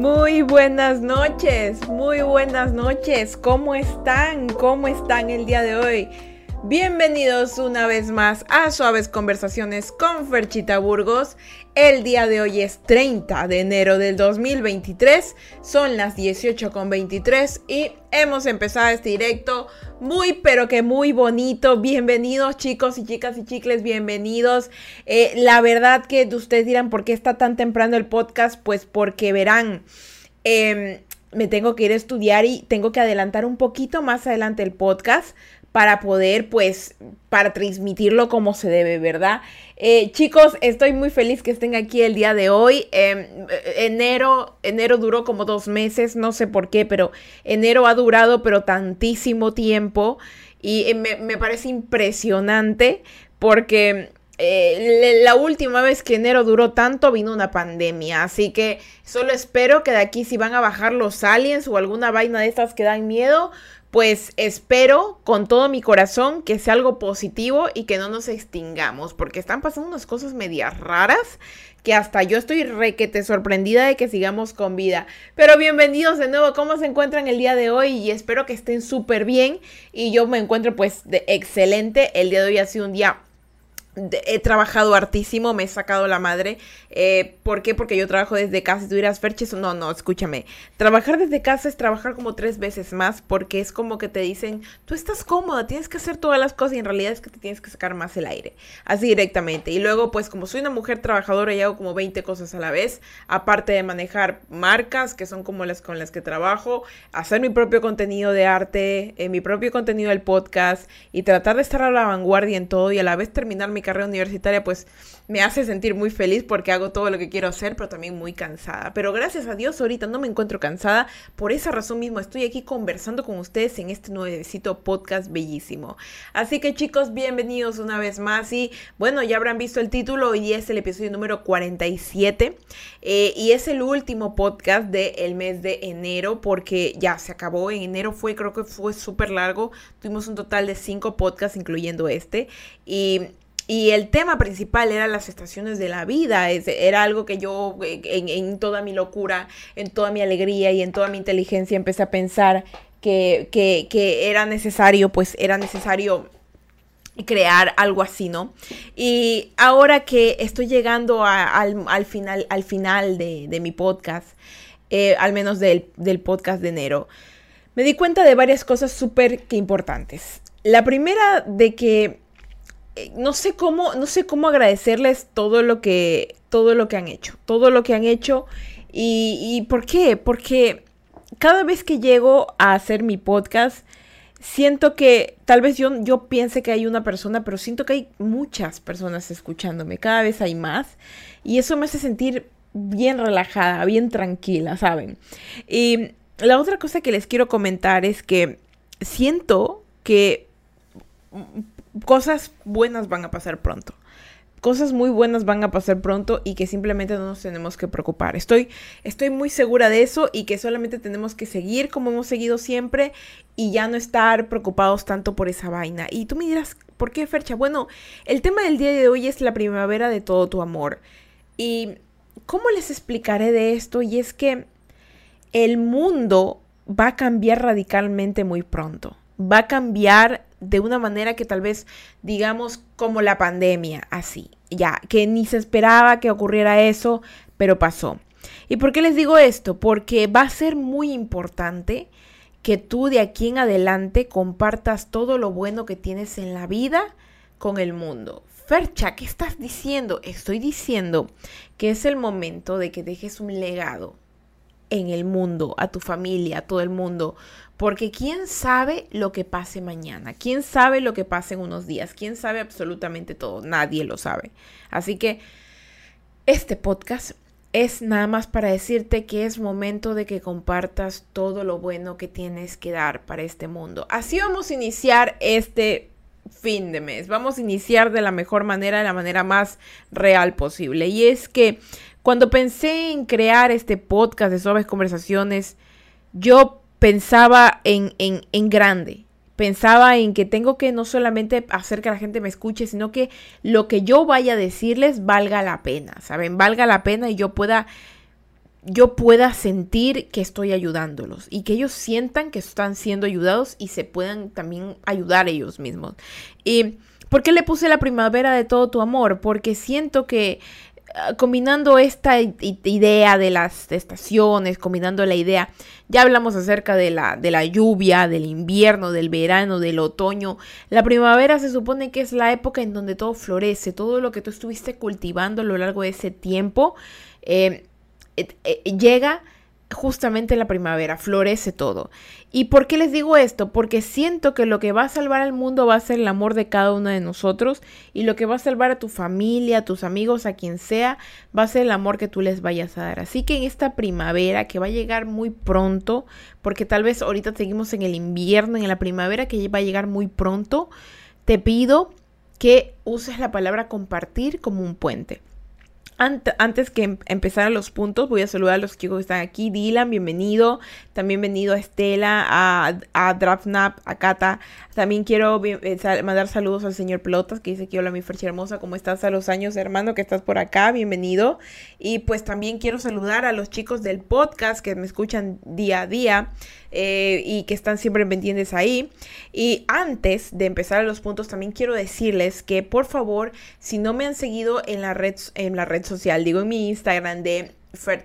Muy buenas noches, muy buenas noches. ¿Cómo están? ¿Cómo están el día de hoy? Bienvenidos una vez más a Suaves Conversaciones con Ferchita Burgos. El día de hoy es 30 de enero del 2023, son las 18.23 y hemos empezado este directo muy pero que muy bonito. Bienvenidos chicos y chicas y chicles, bienvenidos. Eh, la verdad que ustedes dirán por qué está tan temprano el podcast, pues porque verán. Em, me tengo que ir a estudiar y tengo que adelantar un poquito más adelante el podcast para poder, pues, para transmitirlo como se debe, ¿verdad? Eh, chicos, estoy muy feliz que estén aquí el día de hoy. Em, enero, enero duró como dos meses, no sé por qué, pero enero ha durado, pero tantísimo tiempo y eh, me, me parece impresionante porque eh, la última vez que enero duró tanto vino una pandemia, así que solo espero que de aquí si van a bajar los aliens o alguna vaina de estas que dan miedo, pues espero con todo mi corazón que sea algo positivo y que no nos extingamos, porque están pasando unas cosas medias raras que hasta yo estoy requete sorprendida de que sigamos con vida. Pero bienvenidos de nuevo, ¿cómo se encuentran el día de hoy? Y espero que estén súper bien y yo me encuentro pues de excelente. El día de hoy ha sido un día he trabajado hartísimo, me he sacado la madre. Eh, ¿Por qué? Porque yo trabajo desde casa. Si tuvieras Ferches, no, no, escúchame. Trabajar desde casa es trabajar como tres veces más porque es como que te dicen, tú estás cómoda, tienes que hacer todas las cosas y en realidad es que te tienes que sacar más el aire. Así directamente. Y luego, pues como soy una mujer trabajadora y hago como 20 cosas a la vez, aparte de manejar marcas que son como las con las que trabajo, hacer mi propio contenido de arte, eh, mi propio contenido del podcast y tratar de estar a la vanguardia en todo y a la vez terminar mi carrera universitaria, pues me hace sentir muy feliz porque hago todo lo que quiero hacer, pero también muy cansada. Pero gracias a Dios ahorita no me encuentro cansada. Por esa razón mismo estoy aquí conversando con ustedes en este nuevecito podcast bellísimo. Así que chicos, bienvenidos una vez más. Y bueno, ya habrán visto el título y es el episodio número 47. Eh, y es el último podcast del mes de enero porque ya se acabó. En enero fue, creo que fue súper largo. Tuvimos un total de cinco podcasts, incluyendo este. Y y el tema principal era las estaciones de la vida, era algo que yo en, toda mi locura, en toda mi alegría y en toda mi inteligencia empecé a pensar que, era necesario, pues era necesario crear algo así, ¿no? Y ahora que estoy llegando al, final, al final de, mi podcast, eh, al menos del, del podcast de enero, me di cuenta de varias cosas súper importantes. La primera de que eh, no sé cómo, no sé cómo agradecerles todo lo que, todo lo que han hecho, todo lo que han hecho. Y, y ¿por qué? Porque cada vez que llego a hacer mi podcast, siento que tal vez yo, yo piense que hay una persona, pero siento que hay muchas personas escuchándome, cada vez hay más. Y eso me hace sentir bien relajada, bien tranquila, ¿saben? Y la otra cosa que les quiero comentar es que siento que cosas buenas van a pasar pronto. Cosas muy buenas van a pasar pronto y que simplemente no nos tenemos que preocupar. Estoy, estoy muy segura de eso y que solamente tenemos que seguir como hemos seguido siempre y ya no estar preocupados tanto por esa vaina. Y tú me dirás, ¿por qué, Fercha? Bueno, el tema del día de hoy es la primavera de todo tu amor. ¿Y cómo les explicaré de esto? Y es que el mundo va a cambiar radicalmente muy pronto. Va a cambiar de una manera que tal vez digamos como la pandemia, así, ya, que ni se esperaba que ocurriera eso, pero pasó. ¿Y por qué les digo esto? Porque va a ser muy importante que tú de aquí en adelante compartas todo lo bueno que tienes en la vida con el mundo. Fercha, ¿qué estás diciendo? Estoy diciendo que es el momento de que dejes un legado en el mundo, a tu familia, a todo el mundo, porque quién sabe lo que pase mañana, quién sabe lo que pase en unos días, quién sabe absolutamente todo, nadie lo sabe. Así que este podcast es nada más para decirte que es momento de que compartas todo lo bueno que tienes que dar para este mundo. Así vamos a iniciar este fin de mes. Vamos a iniciar de la mejor manera, de la manera más real posible. Y es que cuando pensé en crear este podcast de suaves conversaciones, yo pensaba en, en, en grande. Pensaba en que tengo que no solamente hacer que la gente me escuche, sino que lo que yo vaya a decirles valga la pena, ¿saben? Valga la pena y yo pueda yo pueda sentir que estoy ayudándolos y que ellos sientan que están siendo ayudados y se puedan también ayudar ellos mismos. ¿Y por qué le puse la primavera de todo tu amor? Porque siento que combinando esta idea de las estaciones, combinando la idea, ya hablamos acerca de la, de la lluvia, del invierno, del verano, del otoño. La primavera se supone que es la época en donde todo florece, todo lo que tú estuviste cultivando a lo largo de ese tiempo. Eh, eh, llega justamente la primavera, florece todo. ¿Y por qué les digo esto? Porque siento que lo que va a salvar al mundo va a ser el amor de cada uno de nosotros y lo que va a salvar a tu familia, a tus amigos, a quien sea, va a ser el amor que tú les vayas a dar. Así que en esta primavera que va a llegar muy pronto, porque tal vez ahorita seguimos en el invierno, en la primavera que va a llegar muy pronto, te pido que uses la palabra compartir como un puente antes que em-, empezar los puntos, voy a saludar a los chicos que están aquí. Dylan, bienvenido. También bienvenido a Estela, a, a Draftnap, a Kata. También quiero eh, mandar saludos al señor Pelotas que dice que hola mi Ferchi hermosa, ¿cómo estás a los años, hermano? Que estás por acá, bienvenido. Y pues también quiero saludar a los chicos del podcast que me escuchan día a día. Eh, y que están siempre pendientes ahí. Y antes de empezar a los puntos, también quiero decirles que por favor, si no me han seguido en la red, en la red social, digo en mi Instagram de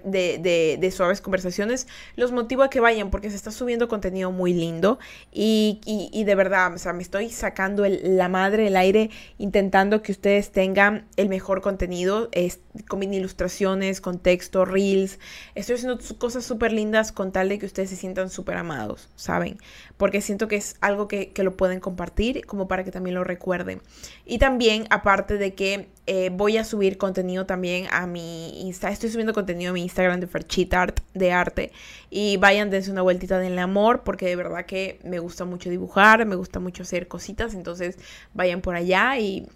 de, de, suaves conversaciones, los motivo a que vayan porque se está subiendo contenido muy lindo y, y, de verdad, o sea, me estoy sacando la madre el aire intentando que ustedes tengan el mejor contenido es, con ilustraciones, con texto, reels. Estoy haciendo cosas súper lindas con tal de que ustedes se sientan súper amados, ¿saben? Porque siento que es algo que, que lo pueden compartir como para que también lo recuerden. Y también, aparte de que eh, voy a subir contenido también a mi Insta. Estoy subiendo contenido a mi Instagram de Ferchita Art de arte. Y vayan, dense una vueltita del amor, porque de verdad que me gusta mucho dibujar, me gusta mucho hacer cositas. Entonces vayan por allá y,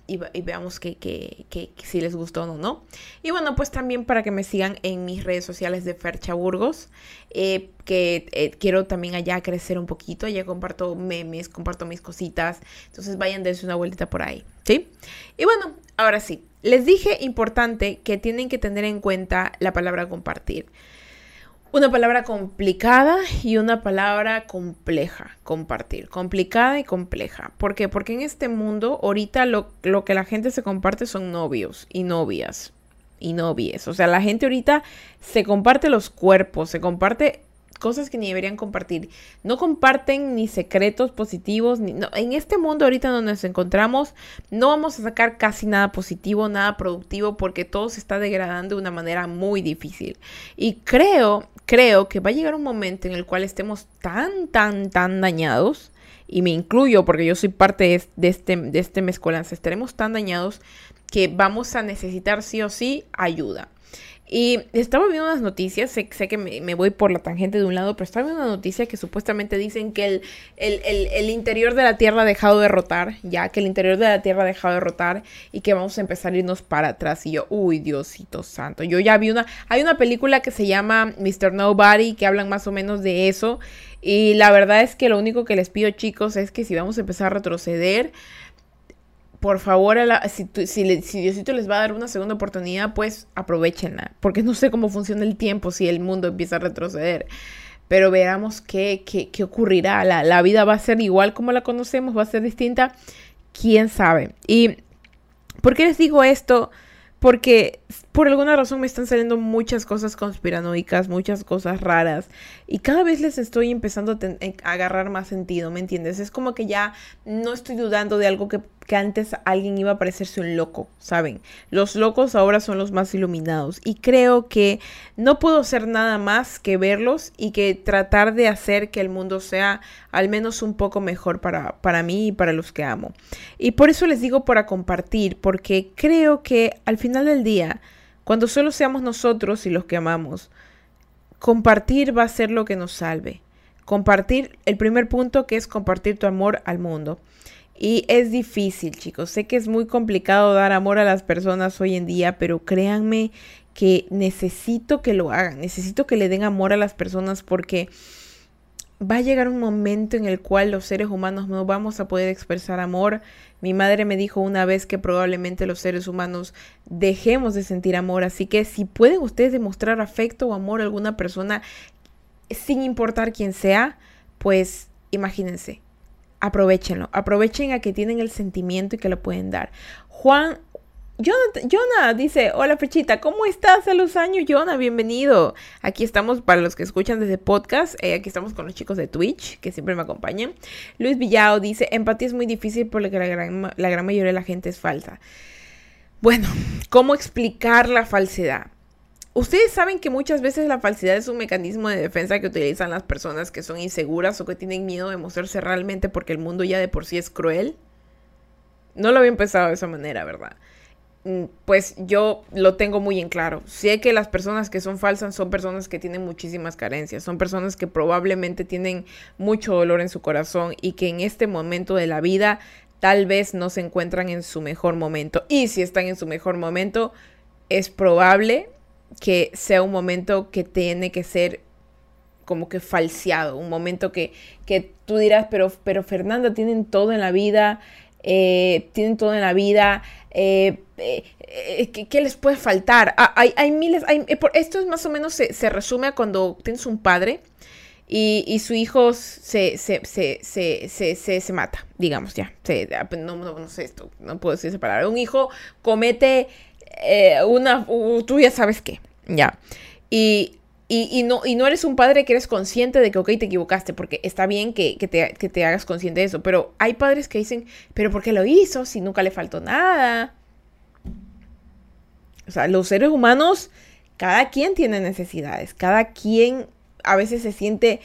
veamos que, si les gustó o no. Y bueno, pues también para que me sigan en mis redes sociales de Fercha Burgos. Eh, que eh, quiero también allá crecer un poquito. Allá comparto memes, comparto mis cositas. Entonces vayan, dense una vueltita por ahí. ¿Sí? Y bueno, ahora sí. Les dije importante que tienen que tener en cuenta la palabra compartir. Una palabra complicada y una palabra compleja, compartir. Complicada y compleja. ¿Por qué? Porque en este mundo ahorita lo, lo que la gente se comparte son novios y novias y novias. O sea, la gente ahorita se comparte los cuerpos, se comparte cosas que ni deberían compartir. No comparten ni secretos positivos. Ni, En este mundo ahorita donde nos encontramos, no vamos a sacar casi nada positivo, nada productivo, porque todo se está degradando de una manera muy difícil. Y creo, creo que va a llegar un momento en el cual estemos tan, tan, tan dañados. Y me incluyo porque yo soy parte de, este, de este mezcolanza. Estaremos tan dañados que vamos a necesitar sí o sí ayuda. Y estaba viendo unas noticias, sé, que me, voy por la tangente de un lado, pero estaba viendo una noticia que supuestamente dicen que el, el, interior de la Tierra ha dejado de rotar, ya que el interior de la Tierra ha dejado de rotar y que vamos a empezar a irnos para atrás. Y yo, uy, Diosito santo. Yo ya vi una, hay una película que se llama Mr. Nobody, que hablan más o menos de eso. Y la verdad es que lo único que les pido, chicos, es que si vamos a empezar a retroceder, por favor, si, si, Diosito les va a dar una segunda oportunidad, pues aprovechenla. Porque no sé cómo funciona el tiempo si el mundo empieza a retroceder. Pero veamos qué, qué, qué ocurrirá. La, la, vida va a ser igual como la conocemos, va a ser distinta. ¿Quién sabe? ¿Y por qué les digo esto? Porque por alguna razón me están saliendo muchas cosas conspiranoicas, muchas cosas raras. Y cada vez les estoy empezando a, eh, a agarrar más sentido, ¿me entiendes? Es como que ya no estoy dudando de algo que que antes alguien iba a parecerse un loco, ¿saben? Los locos ahora son los más iluminados y creo que no puedo hacer nada más que verlos y que tratar de hacer que el mundo sea al menos un poco mejor para, para mí y para los que amo. Y por eso les digo para compartir, porque creo que al final del día, cuando solo seamos nosotros y los que amamos, compartir va a ser lo que nos salve. Compartir, el primer punto que es compartir tu amor al mundo. Y es difícil, chicos. Sé que es muy complicado dar amor a las personas hoy en día, pero créanme que necesito que lo hagan. Necesito que le den amor a las personas porque va a llegar un momento en el cual los seres humanos no vamos a poder expresar amor. Mi madre me dijo una vez que probablemente los seres humanos dejemos de sentir amor, así que si pueden ustedes demostrar afecto o amor a alguna persona, sin importar quién sea, pues imagínense, aprovechenlo, aprovechen a que tienen el sentimiento y que lo pueden dar. Juan Jonah, dice, hola Fechita, ¿cómo estás a los años, Jonah? Bienvenido. Aquí estamos para los que escuchan desde podcast, eh, aquí estamos con los chicos de Twitch, que siempre me acompañan. Luis Villao dice, empatía es muy difícil porque la gran, la gran mayoría de la gente es falsa. Bueno, ¿cómo explicar la falsedad? Ustedes saben que muchas veces la falsedad es un mecanismo de defensa que utilizan las personas que son inseguras o que tienen miedo de mostrarse realmente porque el mundo ya de por sí es cruel. No lo había empezado de esa manera, ¿verdad? Mm, pues yo lo tengo muy en claro. Sé que las personas que son falsas son personas que tienen muchísimas carencias, son personas que probablemente tienen mucho dolor en su corazón y que en este momento de la vida tal vez no se encuentran en su mejor momento. Y si están en su mejor momento, es probable que sea un momento que tiene que ser como que falseado, un momento que, que tú dirás, pero, pero Fernanda, tienen todo en la vida, eh, tienen todo en la vida, eh, eh, ¿qué, les puede faltar? Ah, hay, miles, esto es más o menos se, resume a cuando tienes un padre y, su hijo se, se, se, mata, digamos, ya, ah, pues no, no, sé esto, no puedo decir esa palabra, un hijo comete una, tú ya sabes qué, ya, y y, no, y no eres un padre que eres consciente de que, ok, te equivocaste, porque está bien que, te, hagas consciente de eso, pero hay padres que dicen, pero ¿por qué lo hizo si nunca le faltó nada? O sea, los seres humanos, cada quien tiene necesidades, cada quien a veces se siente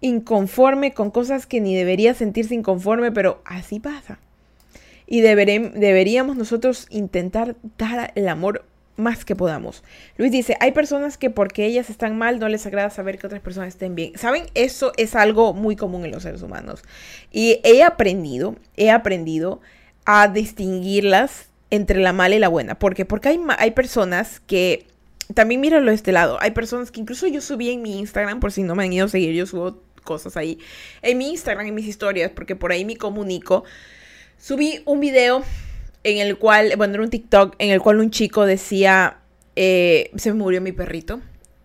inconforme con cosas que ni debería sentirse inconforme, pero así pasa. Y deberíamos nosotros intentar dar el amor más que podamos. Luis dice, hay personas que porque ellas están mal no les agrada saber que otras personas estén bien. ¿Saben? Eso es algo muy común en los seres humanos. Y he aprendido, he aprendido a distinguirlas entre la mala y la buena. ¿Por qué? Porque hay, hay personas que, también míralo de este lado, hay personas que incluso yo subí en mi Instagram, por si no me han ido a seguir, yo subo cosas ahí, en mi Instagram, en mis historias, porque por ahí me comunico. Subí un video en el cual, bueno, era un TikTok en el cual un chico decía, eh, se murió mi perrito.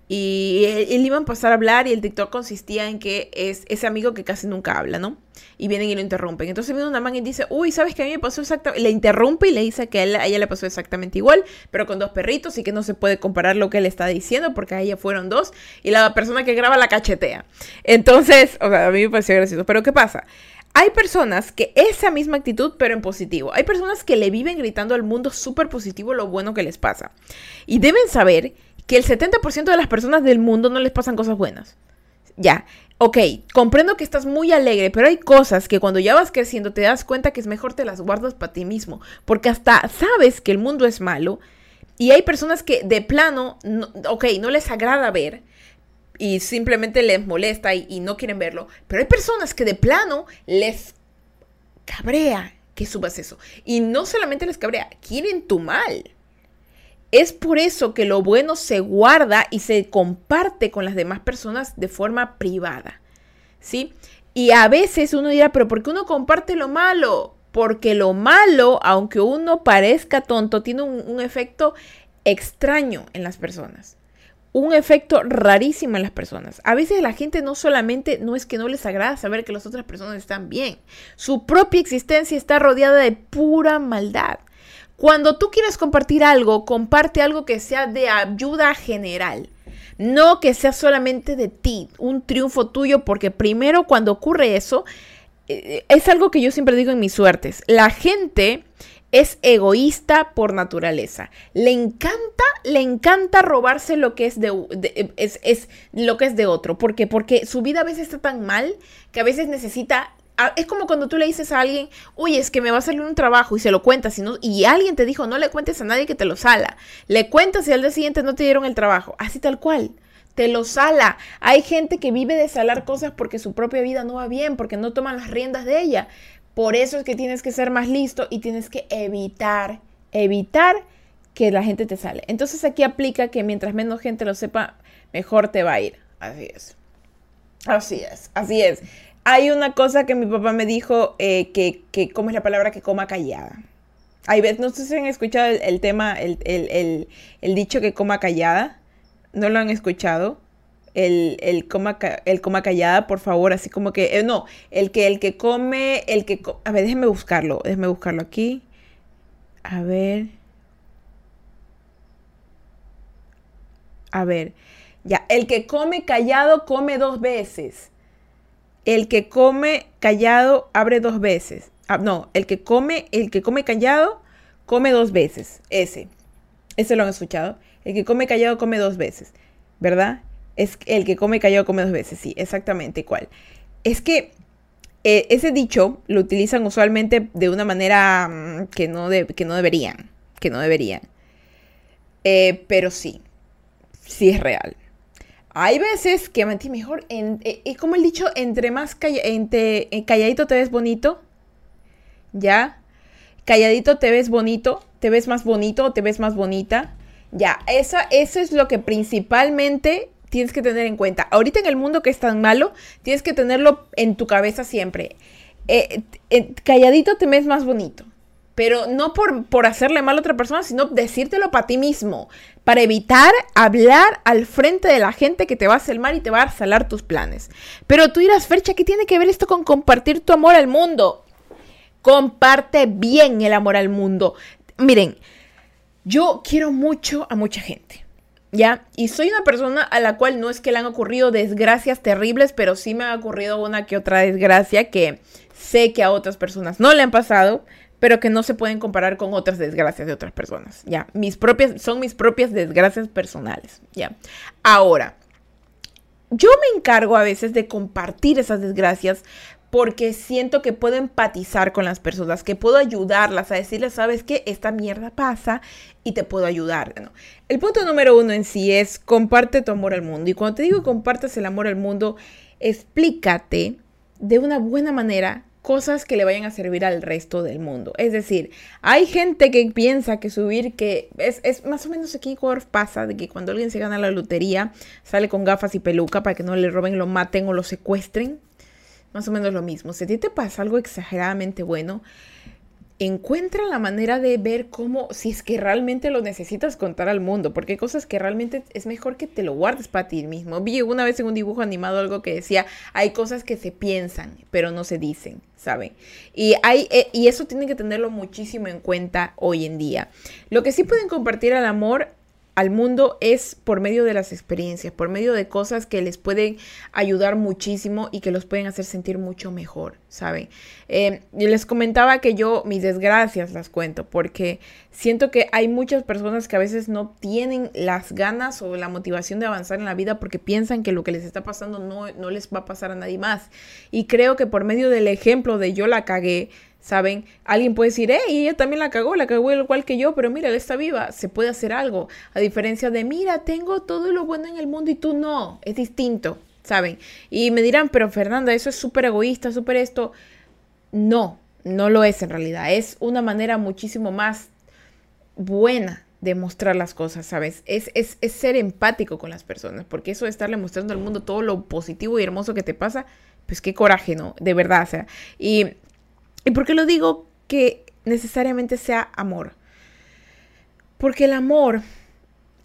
Y él, iba a pasar a hablar y el TikTok consistía en que es ese amigo que casi nunca habla, ¿no? Y vienen y lo interrumpen. Entonces viene una man y dice, uy, ¿sabes qué a mí me pasó exactamente? Le interrumpe y le dice que a, ella le pasó exactamente igual, pero con dos perritos y que no se puede comparar lo que él está diciendo porque a ella fueron dos y la persona que graba la cachetea. Entonces, o sea, a mí me pareció gracioso. Pero ¿qué pasa? Hay personas que esa misma actitud, pero en positivo. Hay personas que le viven gritando al mundo súper positivo lo bueno que les pasa. Y deben saber que el 70% de las personas del mundo no les pasan cosas buenas. Ya, ok, comprendo que estás muy alegre, pero hay cosas que cuando ya vas creciendo te das cuenta que es mejor te las guardas para ti mismo. Porque hasta sabes que el mundo es malo. Y hay personas que de plano, ok, no les agrada ver y simplemente les molesta y, no quieren verlo. Pero hay personas que de plano les cabrea que subas eso. Y no solamente les cabrea, quieren tu mal. Es por eso que lo bueno se guarda y se comparte con las demás personas de forma privada. ¿Sí? Y a veces uno dirá, pero ¿por qué uno comparte lo malo? Porque lo malo, aunque uno parezca tonto, tiene un efecto extraño en las personas un efecto rarísimo en las personas. A veces la gente no solamente no es que no les agrada saber que las otras personas están bien, su propia existencia está rodeada de pura maldad. Cuando tú quieres compartir algo, comparte algo que sea de ayuda general. No que sea solamente de ti, un triunfo tuyo, porque primero cuando ocurre eso, eh, es algo que yo siempre digo en mis suertes. La gente es egoísta por naturaleza. Le encanta, le encanta robarse lo que es de, es, lo que es de otro. ¿Por qué? Porque su vida a veces está tan mal que a veces necesita es como cuando tú le dices a alguien, uy, es que me va a salir un trabajo y se lo cuentas y, y alguien te dijo, no le cuentes a nadie que te lo sala. Le cuentas y al día siguiente no te dieron el trabajo. Así tal cual. Te lo sala. Hay gente que vive de salar cosas porque su propia vida no va bien, porque no toman las riendas de ella. Por eso es que tienes que ser más listo y tienes que evitar, evitar que la gente te sale. Entonces aquí aplica que mientras menos gente lo sepa, mejor te va a ir. Así es. Así es, así es. Hay una cosa que mi papá me dijo, eh, que, que, ¿cómo es la palabra? Que coma callada. Hay veces, no sé si han escuchado el, tema, el, el, dicho que coma callada. ¿No lo han escuchado? El, el, coma, el coma callada, por favor, así como que, eh, no, el que, el que come, el que, a ver, déjeme buscarlo, déjeme buscarlo aquí. A ver. A ver, ya, el que come callado come dos veces. El que come callado abre dos veces. Ah, no, el que come, el que come callado come dos veces. Ese. Ese lo han escuchado. El que come callado come dos veces. ¿Verdad? Es el que come callado come dos veces. Sí, exactamente. ¿Cuál? Es que eh, ese dicho lo utilizan usualmente de una manera mm, que, no que no deberían. Que no deberían. Eh, pero sí sí es real. Hay veces que ti mejor, en, eh, es como el dicho, entre más entre, eh, calladito te ves bonito, ¿ya? Calladito te ves bonito, te ves más bonito, te ves más bonita, ya. Esa, eso es lo que principalmente tienes que tener en cuenta. Ahorita en el mundo que es tan malo, tienes que tenerlo en tu cabeza siempre. Eh, calladito te ves más bonito pero no por, por hacerle mal a otra persona, sino decírtelo para ti mismo, para evitar hablar al frente de la gente que te va a hacer mal y te va a salar tus planes. Pero tú dirás, Fercha, ¿qué tiene que ver esto con compartir tu amor al mundo? Comparte bien el amor al mundo. Miren, yo quiero mucho a mucha gente. ¿Ya? Y soy una persona a la cual no es que le han ocurrido desgracias terribles, pero sí me ha ocurrido una que otra desgracia que sé que a otras personas no le han pasado pero que no se pueden comparar con otras desgracias de otras personas, ¿ya? Mis propias, son mis propias desgracias personales, ¿ya? Ahora, yo me encargo a veces de compartir esas desgracias porque siento que puedo empatizar con las personas, que puedo ayudarlas a decirles, sabes que esta mierda pasa y te puedo ayudar. El punto número uno en sí es comparte tu amor al mundo. Y cuando te digo compartes el amor al mundo, explícate de una buena manera cosas que le vayan a servir al resto del mundo. Es decir, hay gente que piensa que subir, que es, más o menos aquí en pasa, de que cuando alguien se gana la lotería, sale con gafas y peluca para que no le roben, lo maten o lo secuestren. Más o menos lo mismo. Si a ti te pasa algo exageradamente bueno, encuentra la manera de ver cómo, si es que realmente lo necesitas contar al mundo, porque hay cosas que realmente es mejor que te lo guardes para ti mismo. Vi una vez en un dibujo animado algo que decía, hay cosas que se piensan, pero no se dicen, ¿saben? Y, hay, eh, y eso tienen que tenerlo muchísimo en cuenta hoy en día. Lo que sí pueden compartir al amor al mundo es por medio de las experiencias, por medio de cosas que les pueden ayudar muchísimo y que los pueden hacer sentir mucho mejor, ¿saben? Eh, les comentaba que yo mis desgracias las cuento porque siento que hay muchas personas que a veces no tienen las ganas o la motivación de avanzar en la vida porque piensan que lo que les está pasando no, no les va a pasar a nadie más. Y creo que por medio del ejemplo de yo la cagué, ¿Saben? Alguien puede decir, hey, ella también la cagó, la cagó igual que yo, pero mira, él está viva, se puede hacer algo. A diferencia de, mira, tengo todo lo bueno en el mundo y tú no, es distinto, ¿saben? Y me dirán, pero Fernanda, eso es súper egoísta, súper esto. No, no lo es en realidad. Es una manera muchísimo más buena de mostrar las cosas, ¿sabes? Es, es, es ser empático con las personas, porque eso de estarle mostrando al mundo todo lo positivo y hermoso que te pasa, pues qué coraje, ¿no? De verdad, o sea. Y ¿Y por qué lo digo que necesariamente sea amor? Porque el amor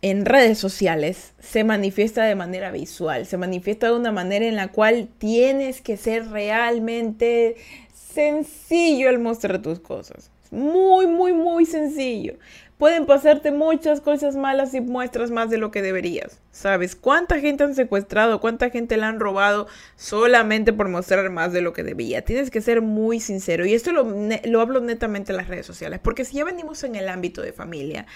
en redes sociales se manifiesta de manera visual, se manifiesta de una manera en la cual tienes que ser realmente sencillo al mostrar tus cosas. Muy, muy, muy sencillo. Pueden pasarte muchas cosas malas si muestras más de lo que deberías. ¿Sabes cuánta gente han secuestrado? ¿Cuánta gente la han robado solamente por mostrar más de lo que debía? Tienes que ser muy sincero. Y esto lo, lo hablo netamente en las redes sociales. Porque si ya venimos en el ámbito de familia,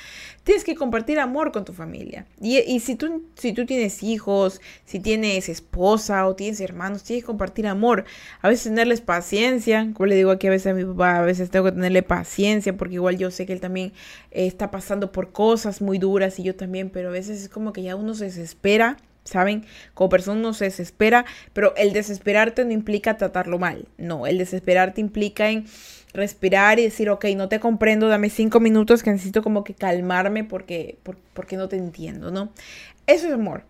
tienes que compartir amor con tu familia. Y, y si, tú, si tú tienes hijos, si tienes esposa o tienes hermanos, tienes que compartir amor. A veces tenerles paciencia. Como le digo aquí a veces a mi papá, a veces tengo que tenerle paciencia porque igual yo sé que él también está pasando por cosas muy duras y yo también, pero a veces es como que ya uno se desespera, ¿saben? Como persona uno se desespera, pero el desesperarte no implica tratarlo mal, no, el desesperarte implica en respirar y decir, ok, no te comprendo, dame cinco minutos que necesito como que calmarme porque, porque no te entiendo, ¿no? Eso es amor.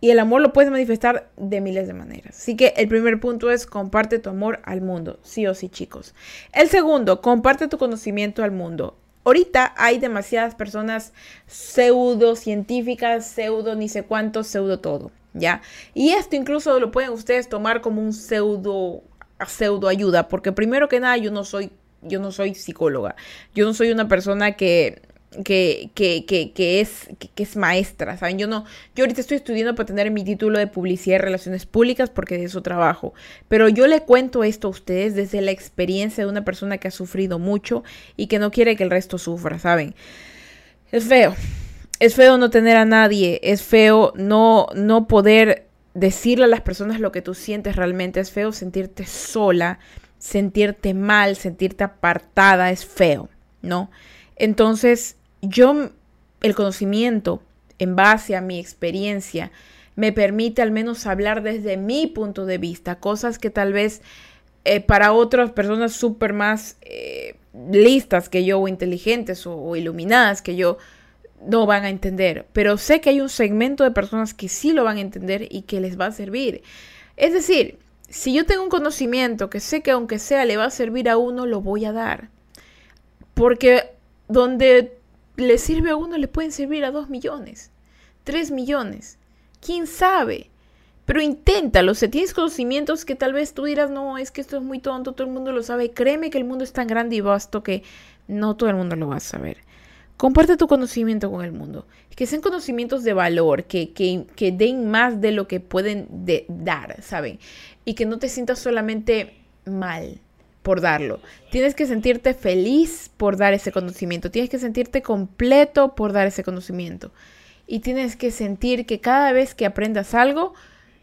Y el amor lo puedes manifestar de miles de maneras. Así que el primer punto es comparte tu amor al mundo, sí o sí chicos. El segundo, comparte tu conocimiento al mundo. Ahorita hay demasiadas personas pseudocientíficas, pseudo ni sé cuánto, pseudo todo, ¿ya? Y esto incluso lo pueden ustedes tomar como un pseudo pseudo ayuda, porque primero que nada yo no soy yo no soy psicóloga. Yo no soy una persona que que, que, que, que es, que, es maestra, ¿saben? Yo no, yo ahorita estoy estudiando para tener mi título de publicidad y relaciones públicas porque de eso trabajo, pero yo le cuento esto a ustedes desde la experiencia de una persona que ha sufrido mucho y que no quiere que el resto sufra, ¿saben? Es feo, es feo no tener a nadie, es feo no, no poder decirle a las personas lo que tú sientes realmente, es feo sentirte sola, sentirte mal, sentirte apartada, es feo, ¿no? Entonces, yo, el conocimiento en base a mi experiencia, me permite al menos hablar desde mi punto de vista, cosas que tal vez eh, para otras personas súper más eh, listas que yo o inteligentes o, iluminadas que yo no van a entender, pero sé que hay un segmento de personas que sí lo van a entender y que les va a servir. Es decir, si yo tengo un conocimiento que sé que aunque sea le va a servir a uno, lo voy a dar. Porque donde le sirve a uno, le pueden servir a dos millones, tres millones, quién sabe. Pero inténtalo, si tienes conocimientos que tal vez tú dirás, no, es que esto es muy tonto, todo el mundo lo sabe. Créeme que el mundo es tan grande y vasto que no todo el mundo lo va a saber. Comparte tu conocimiento con el mundo. Que sean conocimientos de valor, que, que, den más de lo que pueden dar, ¿saben? Y que no te sientas solamente mal, por darlo. Tienes que sentirte feliz por dar ese conocimiento. Tienes que sentirte completo por dar ese conocimiento. Y tienes que sentir que cada vez que aprendas algo,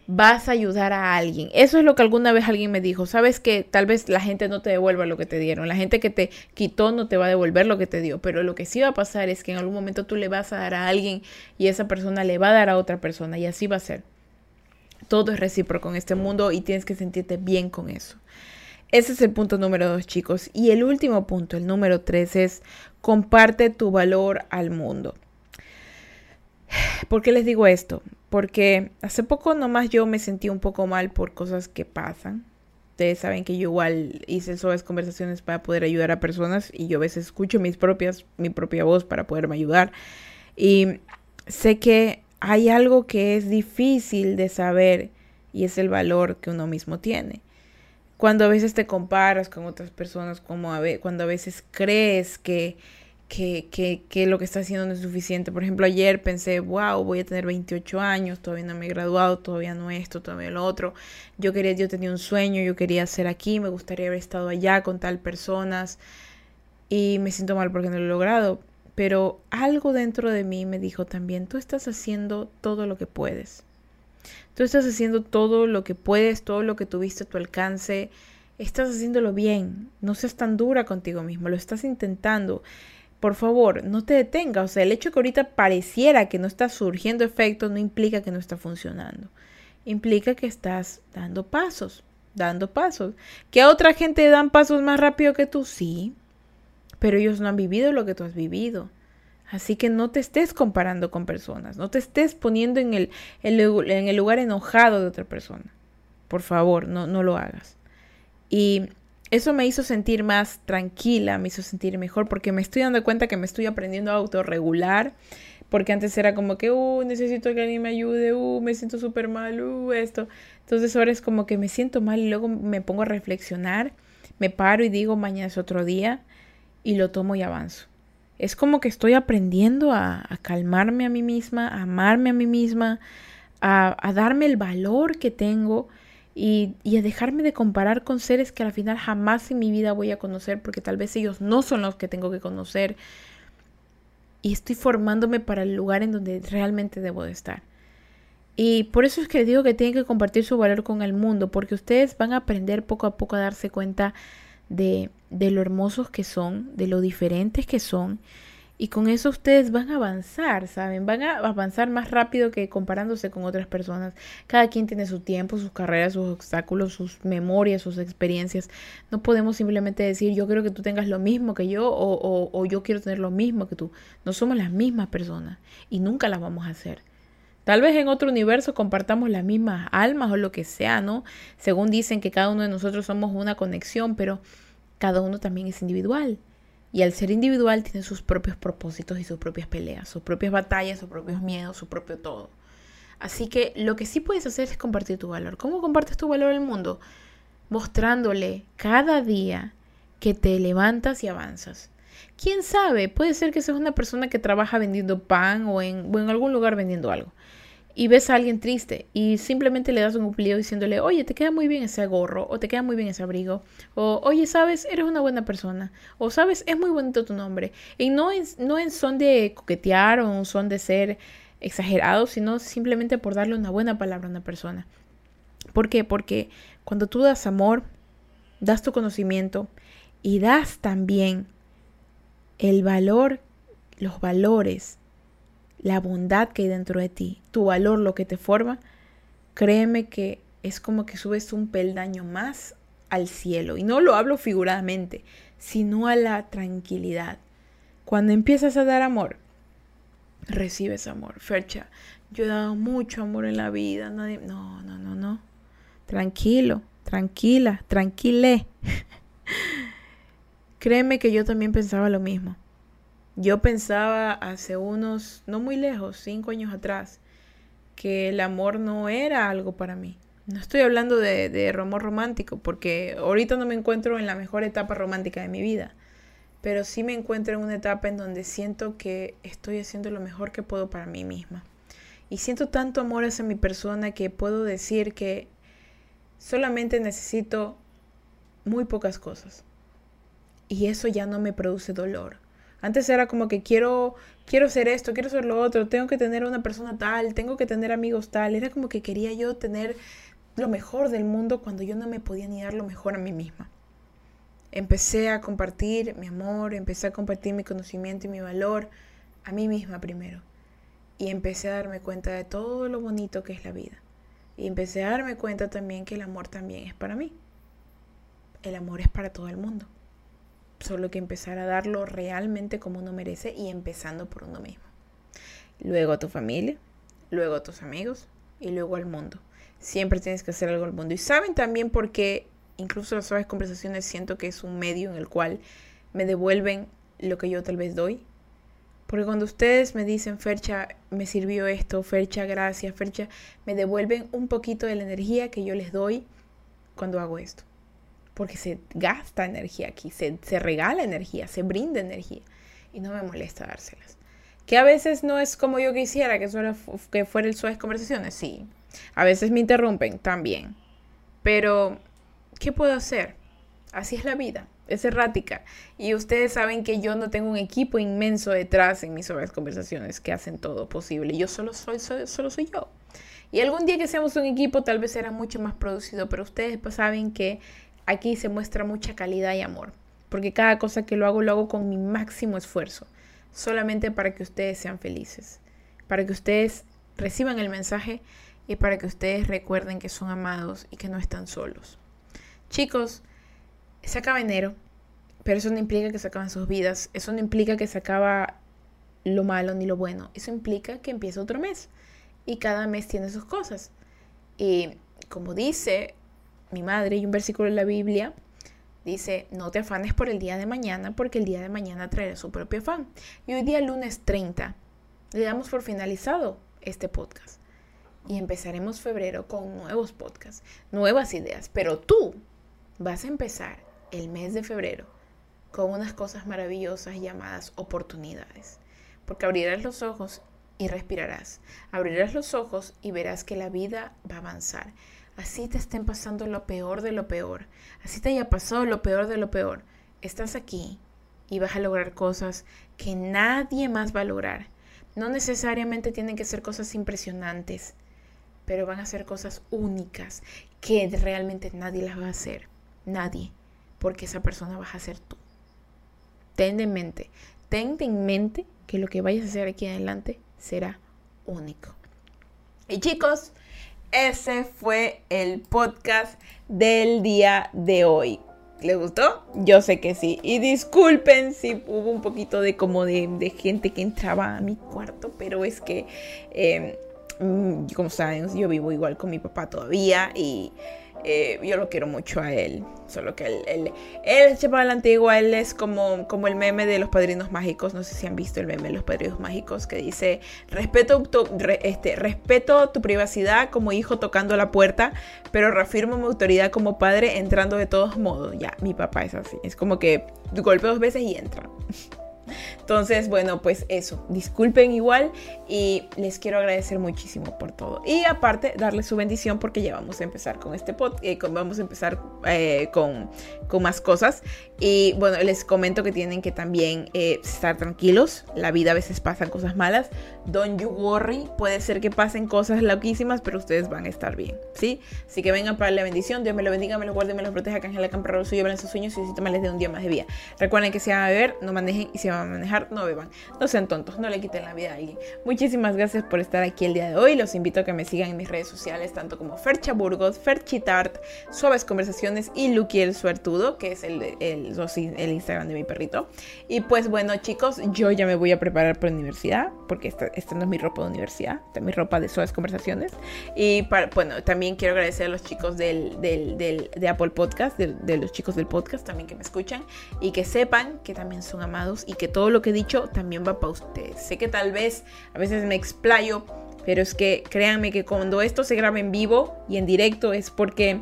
vas a ayudar a alguien. Eso es lo que alguna vez alguien me dijo. Sabes que tal vez la gente no te devuelva lo que te dieron. La gente que te quitó no te va a devolver lo que te dio. Pero lo que sí va a pasar es que en algún momento tú le vas a dar a alguien y esa persona le va a dar a otra persona. Y así va a ser. Todo es recíproco en este mundo y tienes que sentirte bien con eso. Ese es el punto número dos, chicos. Y el último punto, el número tres, es comparte tu valor al mundo. ¿Por qué les digo esto? Porque hace poco nomás yo me sentí un poco mal por cosas que pasan. Ustedes saben que yo igual hice esas conversaciones para poder ayudar a personas y yo a veces escucho mis propias, mi propia voz para poderme ayudar. Y sé que hay algo que es difícil de saber y es el valor que uno mismo tiene cuando a veces te comparas con otras personas, como a cuando a veces crees que, que, que, que, lo que estás haciendo no es suficiente. Por ejemplo, ayer pensé, wow, voy a tener 28 años, todavía no me he graduado, todavía no esto, todavía lo otro. Yo quería, yo tenía un sueño, yo quería ser aquí, me gustaría haber estado allá con tal personas y me siento mal porque no lo he logrado. Pero algo dentro de mí me dijo también, tú estás haciendo todo lo que puedes. Tú estás haciendo todo lo que puedes, todo lo que tuviste a tu alcance. Estás haciéndolo bien. No seas tan dura contigo mismo. Lo estás intentando. Por favor, no te detengas. O sea, el hecho que ahorita pareciera que no está surgiendo efecto no implica que no está funcionando. Implica que estás dando pasos, dando pasos. ¿Que a otra gente dan pasos más rápido que tú? Sí. Pero ellos no han vivido lo que tú has vivido. Así que no te estés comparando con personas, no te estés poniendo en el, lugar enojado de otra persona. Por favor, no, no lo hagas. Y eso me hizo sentir más tranquila, me hizo sentir mejor, porque me estoy dando cuenta que me estoy aprendiendo a autorregular, porque antes era como que, uh, necesito que alguien me ayude, uh, me siento súper mal, uh, esto. Entonces ahora es como que me siento mal y luego me pongo a reflexionar, me paro y digo, mañana es otro día, y lo tomo y avanzo. Es como que estoy aprendiendo a, calmarme a mí misma, a amarme a mí misma, a, darme el valor que tengo y, a dejarme de comparar con seres que al final jamás en mi vida voy a conocer porque tal vez ellos no son los que tengo que conocer. Y estoy formándome para el lugar en donde realmente debo de estar. Y por eso es que les digo que tienen que compartir su valor con el mundo, porque ustedes van a aprender poco a poco a darse cuenta de, de lo hermosos que son, de lo diferentes que son. Y con eso ustedes van a avanzar, ¿saben? Van a avanzar más rápido que comparándose con otras personas. Cada quien tiene su tiempo, sus carreras, sus obstáculos, sus memorias, sus experiencias. No podemos simplemente decir yo quiero que tú tengas lo mismo que yo o, o yo quiero tener lo mismo que tú. No somos las mismas personas y nunca las vamos a hacer. Tal vez en otro universo compartamos las mismas almas o lo que sea, ¿no? Según dicen que cada uno de nosotros somos una conexión, pero cada uno también es individual. Y al ser individual tiene sus propios propósitos y sus propias peleas, sus propias batallas, sus propios miedos, su propio todo. Así que lo que sí puedes hacer es compartir tu valor. ¿Cómo compartes tu valor al mundo? Mostrándole cada día que te levantas y avanzas. ¿Quién sabe? Puede ser que seas una persona que trabaja vendiendo pan o en, o en algún lugar vendiendo algo. Y ves a alguien triste y simplemente le das un cumplido diciéndole, oye, te queda muy bien ese gorro, o te queda muy bien ese abrigo, o oye, sabes, eres una buena persona, o sabes, es muy bonito tu nombre. Y no es, no en son de coquetear o en son de ser exagerado, sino simplemente por darle una buena palabra a una persona. ¿Por qué? Porque cuando tú das amor, das tu conocimiento y das también el valor, los valores, la bondad que hay dentro de ti, tu valor, lo que te forma, créeme que es como que subes un peldaño más al cielo. Y no lo hablo figuradamente, sino a la tranquilidad. Cuando empiezas a dar amor, recibes amor. Fercha, yo he dado mucho amor en la vida. Nadie... No, no, no, no. Tranquilo, tranquila, tranquile. Créeme que yo también pensaba lo mismo. Yo pensaba hace unos, no muy lejos, cinco años atrás, que el amor no era algo para mí. No estoy hablando de, de amor romántico, porque ahorita no me encuentro en la mejor etapa romántica de mi vida pero sí me encuentro en una etapa en donde siento que estoy haciendo lo mejor que puedo para mí misma. Y siento tanto amor hacia mi persona que puedo decir que solamente necesito muy pocas cosas. Y eso ya no me produce dolor. Antes era como que quiero quiero ser esto, quiero ser lo otro, tengo que tener una persona tal, tengo que tener amigos tal. Era como que quería yo tener lo mejor del mundo cuando yo no me podía ni dar lo mejor a mí misma empecé a compartir mi amor, empecé a compartir mi conocimiento y mi valor a mí misma primero. Y empecé a darme cuenta de todo lo bonito que es la vida. Y empecé a darme cuenta también que el amor también es para mí. El amor es para todo el mundo. Solo que empezar a darlo realmente como uno merece y empezando por uno mismo. Luego a tu familia, luego a tus amigos y luego al mundo. Siempre tienes que hacer algo al mundo. Y saben también por qué incluso las suaves conversaciones siento que es un medio en el cual me devuelven lo que yo tal vez doy. Porque cuando ustedes me dicen, Fercha, me sirvió esto, Fercha, gracias, Fercha, me devuelven un poquito de la energía que yo les doy cuando hago esto. Porque se gasta energía aquí, se, se regala energía, se brinda energía. Y no me molesta dárselas. Que a veces no es como yo quisiera que, que fuera el suaves conversaciones, sí. A veces me interrumpen también. Pero ¿qué puedo hacer? Así es la vida, es errática. Y ustedes saben que yo no tengo un equipo inmenso detrás en mis obras conversaciones que hacen todo posible. Yo solo soy, solo soy yo. Y algún día que seamos un equipo tal vez será mucho más producido, pero ustedes pues saben que aquí se muestra mucha calidad y amor. Porque cada cosa que lo hago lo hago con mi máximo esfuerzo. Solamente para que ustedes sean felices. Para que ustedes reciban el mensaje y para que ustedes recuerden que son amados y que no están solos. Chicos, se acaba enero, pero eso no implica que se acaban sus vidas, eso no implica que se acaba lo malo ni lo bueno, eso implica que empieza otro mes y cada mes tiene sus cosas. Y como dice mi madre y un versículo de la Biblia, dice, no te afanes por el día de mañana porque el día de mañana traerá su propio afán. Y hoy día lunes 30 le damos por finalizado este podcast. Y empezaremos febrero con nuevos podcasts, nuevas ideas. Pero tú vas a empezar el mes de febrero con unas cosas maravillosas llamadas oportunidades. Porque abrirás los ojos y respirarás. Abrirás los ojos y verás que la vida va a avanzar. Así te estén pasando lo peor de lo peor. Así te haya pasado lo peor de lo peor. Estás aquí y vas a lograr cosas que nadie más va a lograr. No necesariamente tienen que ser cosas impresionantes, pero van a ser cosas únicas que realmente nadie las va a hacer. Nadie. Porque esa persona vas a ser tú. Ten en mente. Ten en mente que lo que vayas a hacer aquí adelante será único. Y chicos, ese fue el podcast del día de hoy. ¿Les gustó? Yo sé que sí. Y disculpen si hubo un poquito de como de, gente que entraba a mi cuarto, pero es que em, mm, como saben, yo vivo igual con mi papá todavía y eh, yo lo quiero mucho a él. Solo que él, él, él se la antigua, él es como, como el meme de los padrinos mágicos. No sé si han visto el meme de los padrinos mágicos que dice: Respeto tu, este, respeto tu privacidad como hijo tocando la puerta, pero reafirmo mi autoridad como padre entrando de todos modos. Ya, mi papá es así. Es como que golpea dos veces y entra. Entonces, bueno, pues eso, disculpen igual y les quiero agradecer muchísimo por todo. Y aparte, darles su bendición porque ya vamos a empezar con este podcast, eh, vamos a empezar eh, con, con, más cosas. Y bueno, les comento que tienen que también eh, estar tranquilos, la vida a veces pasan cosas malas. Don't you worry, puede ser que pasen cosas loquísimas, pero ustedes van a estar bien, ¿sí? Así que vengan para la bendición, Dios me lo bendiga, me lo guarde, me lo proteja, que la campera suyo, en sus sueños y si les dé un día más de vida. Recuerden que si van a beber, no manejen y si van a manejar, no beban. No sean tontos, no le quiten la vida a alguien. Muchísimas gracias por estar aquí el día de hoy. Los invito a que me sigan en mis redes sociales, tanto como Fercha Burgos, Ferchitart, Suaves Conversaciones y Lucky el Suertudo, que es el, el, el, Instagram de mi perrito. Y pues bueno, chicos, yo ya me voy a preparar para la universidad, porque esta, esta no es mi ropa de universidad, esta es mi ropa de Suaves Conversaciones. Y para, bueno, también quiero agradecer a los chicos del, del, de Apple Podcast, de los chicos del podcast también que me escuchan y que sepan que también son amados y que todo lo que he dicho también va para ustedes. Sé que tal vez a veces me explayo, pero es que créanme que cuando esto se graba en vivo y en directo es porque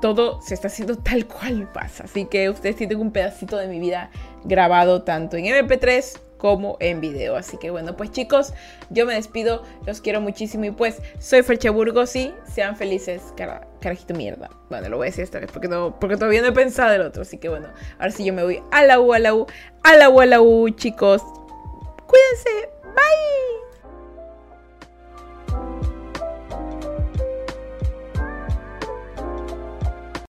todo se está haciendo tal cual pasa. Así que ustedes tienen un pedacito de mi vida grabado tanto en MP3 como en video. Así que bueno, pues chicos, yo me despido, los quiero muchísimo y pues soy Fercha Burgos y sean felices, carajito mierda. Bueno, lo voy a decir esta vez porque, no, porque todavía no he pensado el otro. Así que bueno, ahora sí yo me voy a la U, a la U, a la U, a la U, chicos. Cuídense, bye.